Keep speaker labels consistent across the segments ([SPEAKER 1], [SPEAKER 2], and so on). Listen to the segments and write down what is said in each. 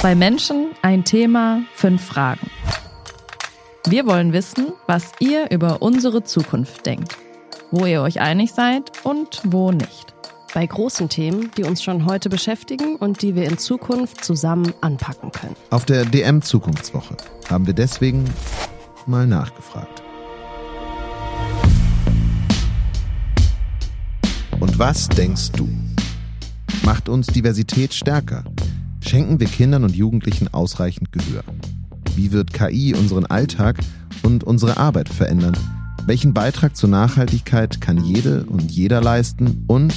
[SPEAKER 1] Zwei Menschen, ein Thema, fünf Fragen. Wir wollen wissen, was ihr über unsere Zukunft denkt, wo ihr euch einig seid und wo nicht.
[SPEAKER 2] Bei großen Themen, die uns schon heute beschäftigen und die wir in Zukunft zusammen anpacken können.
[SPEAKER 3] Auf der DM Zukunftswoche haben wir deswegen mal nachgefragt. Und was denkst du? Macht uns Diversität stärker? Schenken wir Kindern und Jugendlichen ausreichend Gehör? Wie wird KI unseren Alltag und unsere Arbeit verändern? Welchen Beitrag zur Nachhaltigkeit kann jede und jeder leisten? Und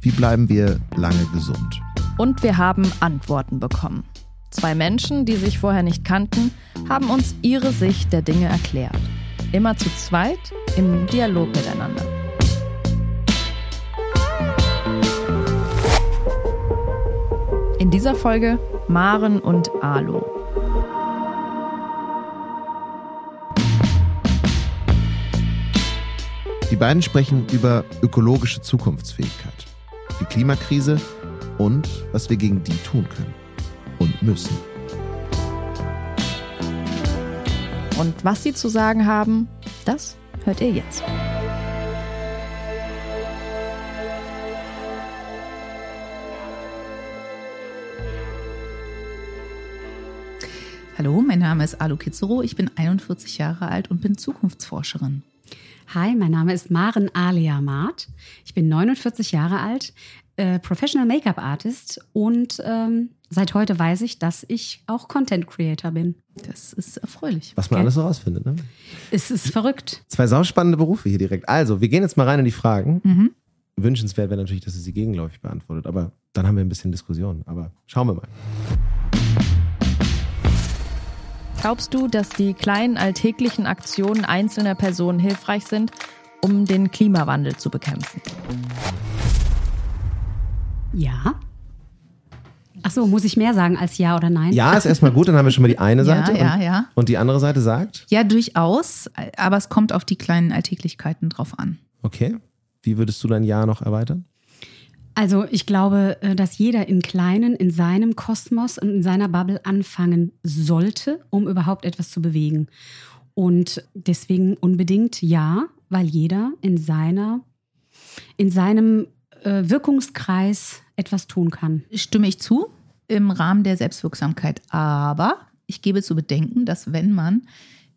[SPEAKER 3] wie bleiben wir lange gesund?
[SPEAKER 1] Und wir haben Antworten bekommen. Zwei Menschen, die sich vorher nicht kannten, haben uns ihre Sicht der Dinge erklärt. Immer zu zweit im Dialog miteinander. In dieser Folge Maren und Alu.
[SPEAKER 3] Die beiden sprechen über ökologische Zukunftsfähigkeit, die Klimakrise und was wir gegen die tun können und müssen.
[SPEAKER 1] Und was sie zu sagen haben, das hört ihr jetzt.
[SPEAKER 4] Hallo, mein Name ist Alu Kizero, ich bin 41 Jahre alt und bin Zukunftsforscherin.
[SPEAKER 5] Hi, mein Name ist Maren Alia Maat. Ich bin 49 Jahre alt, äh, Professional Make-up Artist und ähm, seit heute weiß ich, dass ich auch Content Creator bin.
[SPEAKER 4] Das ist erfreulich.
[SPEAKER 6] Was man
[SPEAKER 5] Okay.
[SPEAKER 6] alles so rausfindet, ne?
[SPEAKER 5] Es ist verrückt.
[SPEAKER 6] Zwei sauspannende Berufe hier direkt. Also, wir gehen jetzt mal rein in die Fragen.
[SPEAKER 4] Mhm.
[SPEAKER 6] Wünschenswert wäre natürlich, dass sie sie gegenläufig beantwortet, aber dann haben wir ein bisschen Diskussion. Aber schauen wir mal.
[SPEAKER 1] Glaubst du, dass die kleinen alltäglichen Aktionen einzelner Personen hilfreich sind, um den Klimawandel zu bekämpfen?
[SPEAKER 5] Ja. Ach so, muss ich mehr sagen als ja oder nein?
[SPEAKER 6] Ja, ist erstmal gut, dann haben wir schon mal die eine
[SPEAKER 4] Ja,
[SPEAKER 6] Seite.
[SPEAKER 4] ja,
[SPEAKER 6] und,
[SPEAKER 4] ja.
[SPEAKER 6] Und die andere Seite sagt,
[SPEAKER 4] Ja, durchaus, aber es kommt auf die kleinen Alltäglichkeiten drauf an.
[SPEAKER 6] okay, wie würdest du dein Jahr noch erweitern?
[SPEAKER 5] Also ich glaube, äh, dass jeder in Kleinen, in seinem Kosmos und in seiner Bubble anfangen sollte, um überhaupt etwas zu bewegen. Und deswegen unbedingt ja, weil jeder in seiner, in seinem äh, Wirkungskreis etwas tun kann.
[SPEAKER 4] Stimme ich zu im Rahmen der Selbstwirksamkeit. Aber ich gebe zu bedenken, dass wenn man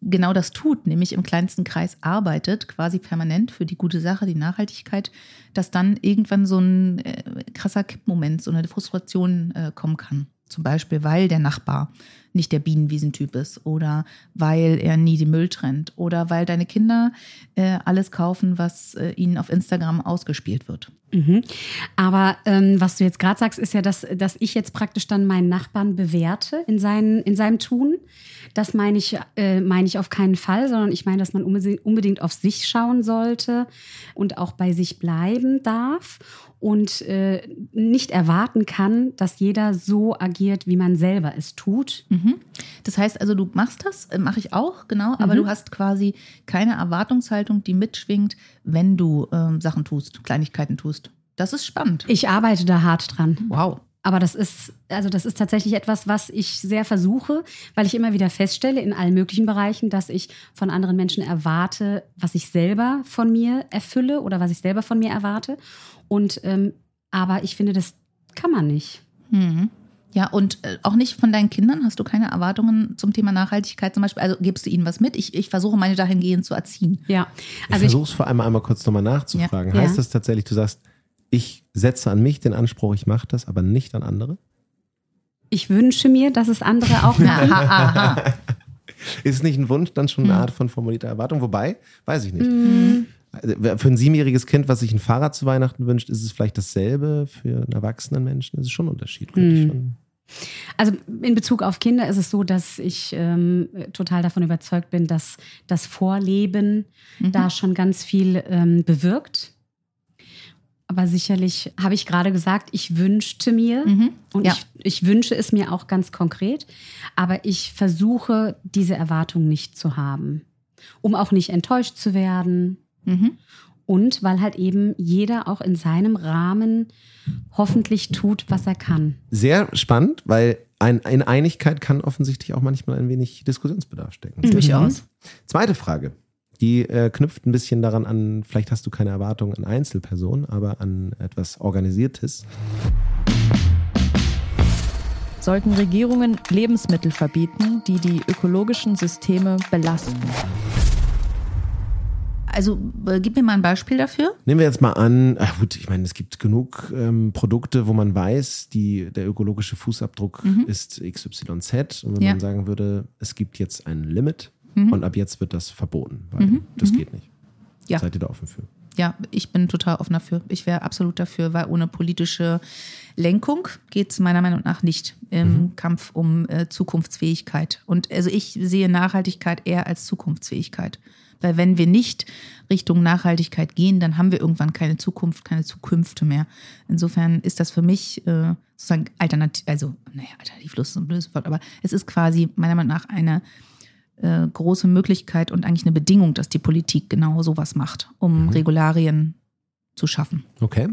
[SPEAKER 4] genau das tut, nämlich im kleinsten Kreis arbeitet, quasi permanent für die gute Sache, die Nachhaltigkeit, dass dann irgendwann so ein äh, krasser Kippmoment, so eine Frustration äh, kommen kann. Zum Beispiel, weil der Nachbar nicht der Bienenwiesentyp ist oder weil er nie den Müll trennt oder weil deine Kinder äh, alles kaufen, was äh, ihnen auf Instagram ausgespielt wird.
[SPEAKER 5] Mhm. Aber ähm, was du jetzt gerade sagst, ist ja, dass, dass ich jetzt praktisch dann meinen Nachbarn bewerte in, seinen, in seinem Tun. Das meine ich, äh, meine ich auf keinen Fall, sondern ich meine, dass man unbedingt, auf sich schauen sollte und auch bei sich bleiben darf und äh, nicht erwarten kann, dass jeder so agiert, wie man selber es tut.
[SPEAKER 4] Mhm. Das heißt also, du machst das, äh, mache ich auch, genau, aber
[SPEAKER 5] Mhm.
[SPEAKER 4] du hast quasi keine Erwartungshaltung, die mitschwingt, wenn du ähm, Sachen tust, Kleinigkeiten tust. Das ist spannend.
[SPEAKER 5] Ich arbeite da hart dran.
[SPEAKER 4] Wow.
[SPEAKER 5] Aber das ist, also das ist tatsächlich etwas, was ich sehr versuche, weil ich immer wieder feststelle in allen möglichen Bereichen, dass ich von anderen Menschen erwarte, was ich selber von mir erfülle oder was ich selber von mir erwarte. Und ähm, aber ich finde, das kann man nicht.
[SPEAKER 4] Mhm. Ja, und äh, auch nicht von deinen Kindern hast du keine Erwartungen zum Thema Nachhaltigkeit zum Beispiel. Also gibst du ihnen was mit? Ich, ich versuche meine dahingehend zu erziehen.
[SPEAKER 5] Ja.
[SPEAKER 6] Ich
[SPEAKER 5] Also ich,
[SPEAKER 6] versuche es vor allem einmal kurz nochmal nachzufragen.
[SPEAKER 5] Ja.
[SPEAKER 6] Heißt
[SPEAKER 5] Ja.
[SPEAKER 6] das tatsächlich, du sagst, ich setze an mich den Anspruch, ich mache das, aber nicht an andere?
[SPEAKER 5] ich wünsche mir, dass es andere auch machen.
[SPEAKER 6] Ist nicht ein Wunsch dann
[SPEAKER 5] Hm.
[SPEAKER 6] schon eine Art von formulierter Erwartung? Wobei, weiß ich nicht. Also, Für ein siebenjähriges Kind, was sich ein Fahrrad zu Weihnachten wünscht, ist es vielleicht dasselbe. Für einen erwachsenen Menschen ist es schon ein Unterschied. Könnte ich
[SPEAKER 5] Hm.
[SPEAKER 6] schon-
[SPEAKER 5] Also in Bezug auf Kinder ist es so, dass ich ähm, total davon überzeugt bin, dass das Vorleben da schon ganz viel ähm, bewirkt. Aber sicherlich habe ich gerade gesagt, ich wünschte mir
[SPEAKER 4] Mhm.
[SPEAKER 5] und
[SPEAKER 4] Ja.
[SPEAKER 5] ich, ich wünsche es mir auch ganz konkret, aber ich versuche diese Erwartung nicht zu haben, um auch nicht enttäuscht zu werden
[SPEAKER 4] Mhm.
[SPEAKER 5] Und weil halt eben jeder auch in seinem Rahmen hoffentlich tut, was er kann.
[SPEAKER 6] Sehr spannend, weil ein, in Einigkeit kann offensichtlich auch manchmal ein wenig Diskussionsbedarf stecken.
[SPEAKER 4] Durchaus.
[SPEAKER 6] Zweite Frage. Die äh, knüpft ein bisschen daran an, vielleicht hast du keine Erwartung an Einzelpersonen, aber an etwas Organisiertes.
[SPEAKER 1] Sollten Regierungen Lebensmittel verbieten, die die ökologischen Systeme belasten?
[SPEAKER 4] Also äh, gib mir mal ein Beispiel dafür.
[SPEAKER 6] Nehmen wir jetzt mal an, ach gut, ich meine, es gibt genug ähm, Produkte, wo man weiß, die, der ökologische Fußabdruck ist XYZ. Und wenn
[SPEAKER 4] Ja.
[SPEAKER 6] man sagen würde, es gibt jetzt ein Limit und ab jetzt wird das verboten, weil das geht nicht.
[SPEAKER 4] Ja.
[SPEAKER 6] Seid ihr da offen für?
[SPEAKER 4] Ja, ich bin total offen dafür. Ich wäre absolut dafür, weil ohne politische Lenkung geht es meiner Meinung nach nicht im Kampf um äh, Zukunftsfähigkeit. Und also ich sehe Nachhaltigkeit eher als Zukunftsfähigkeit. Weil wenn wir nicht Richtung Nachhaltigkeit gehen, dann haben wir irgendwann keine Zukunft, keine Zukünfte mehr. Insofern ist das für mich äh, sozusagen alternativ, also, naja, alternativlos ist ein blödes Wort, aber es ist quasi meiner Meinung nach eine äh, große Möglichkeit und eigentlich eine Bedingung, dass die Politik genau sowas macht, um Regularien zu schaffen.
[SPEAKER 6] Okay.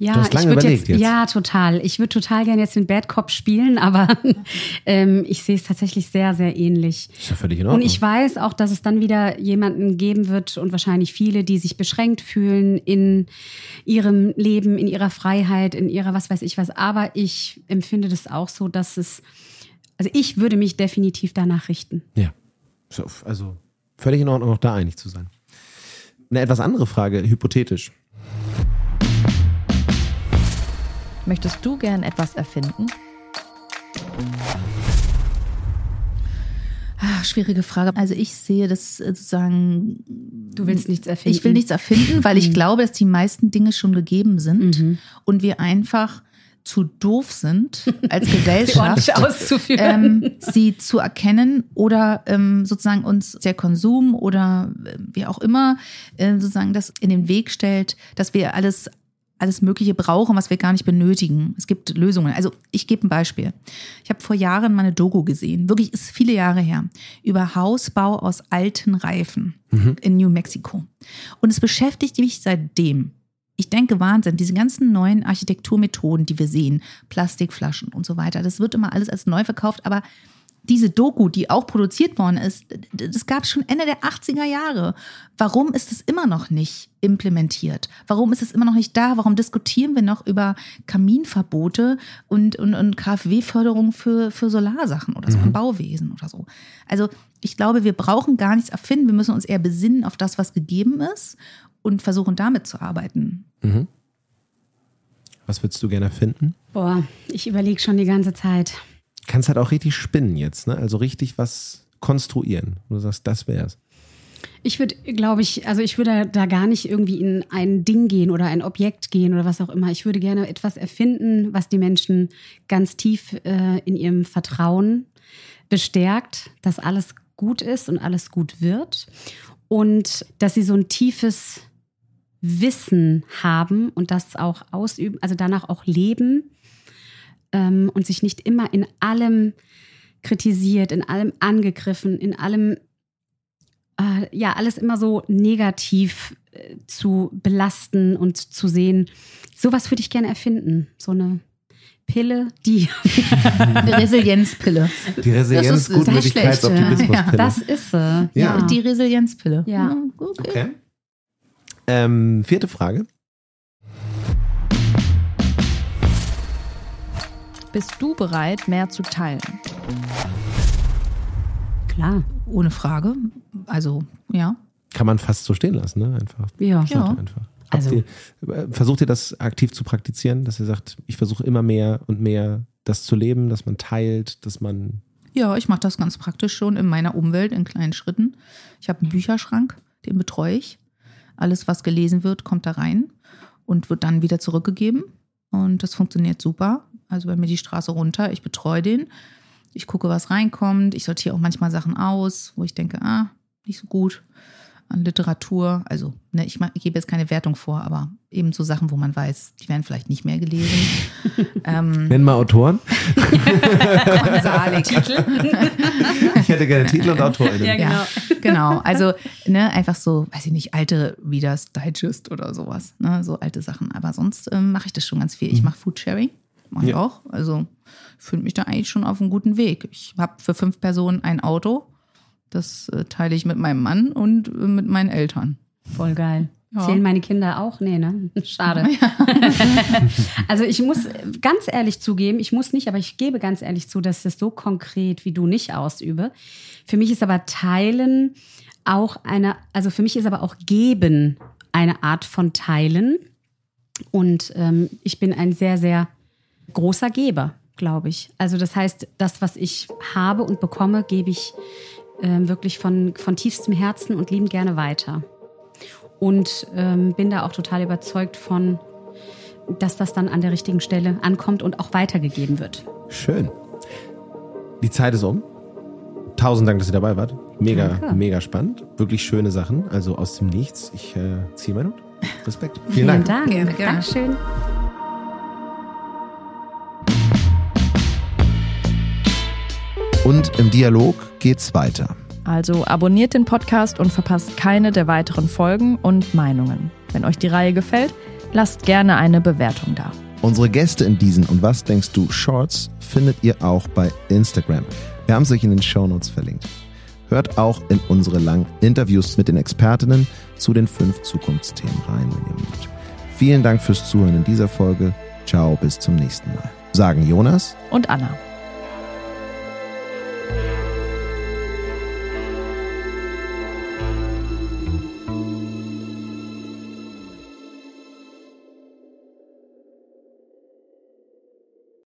[SPEAKER 5] Ja,
[SPEAKER 6] Du hast lange
[SPEAKER 5] ich würd
[SPEAKER 6] überlegt
[SPEAKER 5] jetzt,
[SPEAKER 6] jetzt.
[SPEAKER 5] Ja, total. Ich würde total gerne jetzt den Bad Cop spielen, aber ähm, ich sehe es tatsächlich sehr, sehr ähnlich.
[SPEAKER 6] Ist ja völlig in Ordnung.
[SPEAKER 5] Und ich weiß auch, dass es dann wieder jemanden geben wird und wahrscheinlich viele, die sich beschränkt fühlen in ihrem Leben, in ihrer Freiheit, in ihrer was weiß ich was. Aber ich empfinde das auch so, dass es, also ich würde mich definitiv danach richten.
[SPEAKER 6] Ja. So, Also völlig in Ordnung, auch da einig zu sein. Eine etwas andere Frage, hypothetisch.
[SPEAKER 1] Möchtest du gern etwas erfinden?
[SPEAKER 4] Ah, schwierige Frage. Also ich sehe das äh, sozusagen,
[SPEAKER 5] Du willst nichts erfinden.
[SPEAKER 4] ich will nichts erfinden, weil ich glaube, dass die meisten Dinge schon gegeben sind und wir einfach zu doof sind als Gesellschaft.
[SPEAKER 5] auszuführen.
[SPEAKER 4] ähm, sie zu erkennen oder ähm, sozusagen uns der Konsum oder äh, wie auch immer äh, sozusagen das in den Weg stellt, dass wir alles alles Mögliche brauchen, was wir gar nicht benötigen. Es gibt Lösungen. Also ich gebe ein Beispiel. Ich habe vor Jahren mal eine Doku gesehen, wirklich ist viele Jahre her, über Hausbau aus alten Reifen in New Mexico. Und es beschäftigt mich seitdem. Ich denke, Wahnsinn, diese ganzen neuen Architekturmethoden, die wir sehen, Plastikflaschen und so weiter, das wird immer alles als neu verkauft, aber diese Doku, die auch produziert worden ist, das gab es schon Ende der 80er Jahre. Warum ist es immer noch nicht implementiert? Warum ist es immer noch nicht da? Warum diskutieren wir noch über Kaminverbote und, und, und KfW-Förderung für, für Solarsachen oder so, im Bauwesen oder so? Also ich glaube, wir brauchen gar nichts erfinden. Wir müssen uns eher besinnen auf das, was gegeben ist und versuchen damit zu arbeiten.
[SPEAKER 6] Was würdest du gerne finden?
[SPEAKER 5] Boah, ich überlege schon die ganze Zeit.
[SPEAKER 6] Kannst halt auch richtig spinnen jetzt, ne? Also richtig was konstruieren. Und du sagst, das wär's.
[SPEAKER 5] Ich würde, glaube ich, also ich würde da gar nicht irgendwie in ein Ding gehen oder ein Objekt gehen oder was auch immer. Ich würde gerne etwas erfinden, was die Menschen ganz tief äh, in ihrem Vertrauen bestärkt, dass alles gut ist und alles gut wird und dass sie so ein tiefes Wissen haben und das auch ausüben, also danach auch leben ähm, und sich nicht immer in allem kritisiert, in allem angegriffen, in allem äh, ja, alles immer so negativ äh, zu belasten und zu sehen. Sowas würde ich gerne erfinden. So eine Pille, die.
[SPEAKER 4] Eine Resilienzpille.
[SPEAKER 6] Die Resilienz,
[SPEAKER 4] Das ist- das ist
[SPEAKER 6] Gutmütigkeit,
[SPEAKER 4] schlecht,
[SPEAKER 6] Optimismuspille.
[SPEAKER 5] das ist sie.
[SPEAKER 6] Ja.
[SPEAKER 4] Die Resilienzpille.
[SPEAKER 5] Ja.
[SPEAKER 4] okay.
[SPEAKER 6] Ähm, vierte Frage.
[SPEAKER 1] Bist du bereit, mehr zu teilen?
[SPEAKER 5] Klar.
[SPEAKER 4] Ohne Frage. Also, ja.
[SPEAKER 6] Kann man fast so stehen lassen, ne? Einfach.
[SPEAKER 5] Ja.
[SPEAKER 4] Ja.
[SPEAKER 6] einfach.
[SPEAKER 5] Also-
[SPEAKER 6] ihr, äh, versucht ihr das aktiv zu praktizieren, dass ihr sagt, ich versuche immer mehr und mehr das zu leben, dass man teilt, dass man.
[SPEAKER 4] Ja, ich mache das ganz praktisch schon in meiner Umwelt in kleinen Schritten. Ich habe einen Bücherschrank, den betreue ich. Alles, was gelesen wird, kommt da rein und wird dann wieder zurückgegeben. Und das funktioniert super. Also bei mir die Straße runter, ich betreue den. Ich gucke, was reinkommt. Ich sortiere auch manchmal Sachen aus, wo ich denke, ah, nicht so gut. An Literatur. Also, ne, ich, ich gebe jetzt keine Wertung vor, aber eben so Sachen, wo man weiß, die werden vielleicht nicht mehr gelesen. ähm,
[SPEAKER 6] Nenn mal Autoren.
[SPEAKER 4] Konsalik.
[SPEAKER 6] Ich hätte gerne Titel und Autorinnen.
[SPEAKER 5] Ja, genau.
[SPEAKER 4] Ja, genau. Also, ne, einfach so, weiß ich nicht, alte Readers Digest oder sowas. Ne, so alte Sachen. Aber sonst ähm, mache ich das schon ganz viel. Ich mache Foodsharing. Mache ich
[SPEAKER 6] Ja.
[SPEAKER 4] auch. Also, fühle mich da eigentlich schon auf einem guten Weg. Ich habe für fünf Personen ein Auto. Das äh, teile ich mit meinem Mann und äh, mit meinen Eltern.
[SPEAKER 5] Voll geil.
[SPEAKER 4] Ja.
[SPEAKER 5] Zählen meine Kinder auch? Nee, ne? Schade. also ich muss ganz ehrlich zugeben, ich muss nicht, aber ich gebe ganz ehrlich zu, dass ich das so konkret wie du nicht ausübe. Für mich ist aber Teilen auch eine, also für mich ist aber auch Geben eine Art von Teilen. Und ähm, ich bin ein sehr, sehr großer Geber, glaube ich. Also das heißt, das, was ich habe und bekomme, gebe ich ähm, wirklich von, von tiefstem Herzen und liebend gerne weiter. Und ähm, bin da auch total überzeugt von, dass das dann an der richtigen Stelle ankommt und auch weitergegeben wird.
[SPEAKER 6] Schön. Die Zeit ist um. Tausend Dank, dass ihr dabei wart. Mega,
[SPEAKER 5] Danke.
[SPEAKER 6] mega spannend. Wirklich schöne Sachen. Also aus dem Nichts. Ich äh, ziehe meinen Hut. Respekt. Vielen Dank.
[SPEAKER 5] Dank.
[SPEAKER 4] Gerne, gerne.
[SPEAKER 5] Dankeschön.
[SPEAKER 3] Und im Dialog geht's weiter.
[SPEAKER 1] Also abonniert den Podcast und verpasst keine der weiteren Folgen und Meinungen. Wenn euch die Reihe gefällt, lasst gerne eine Bewertung da.
[SPEAKER 3] Unsere Gäste in diesen und was denkst du Shorts findet ihr auch bei Instagram. Wir haben es euch in den Shownotes verlinkt. Hört auch in unsere langen Interviews mit den Expertinnen zu den fünf Zukunftsthemen rein, wenn ihr mögt. Vielen Dank fürs Zuhören in dieser Folge. Ciao, bis zum nächsten Mal. Sagen Jonas
[SPEAKER 1] Und Anna.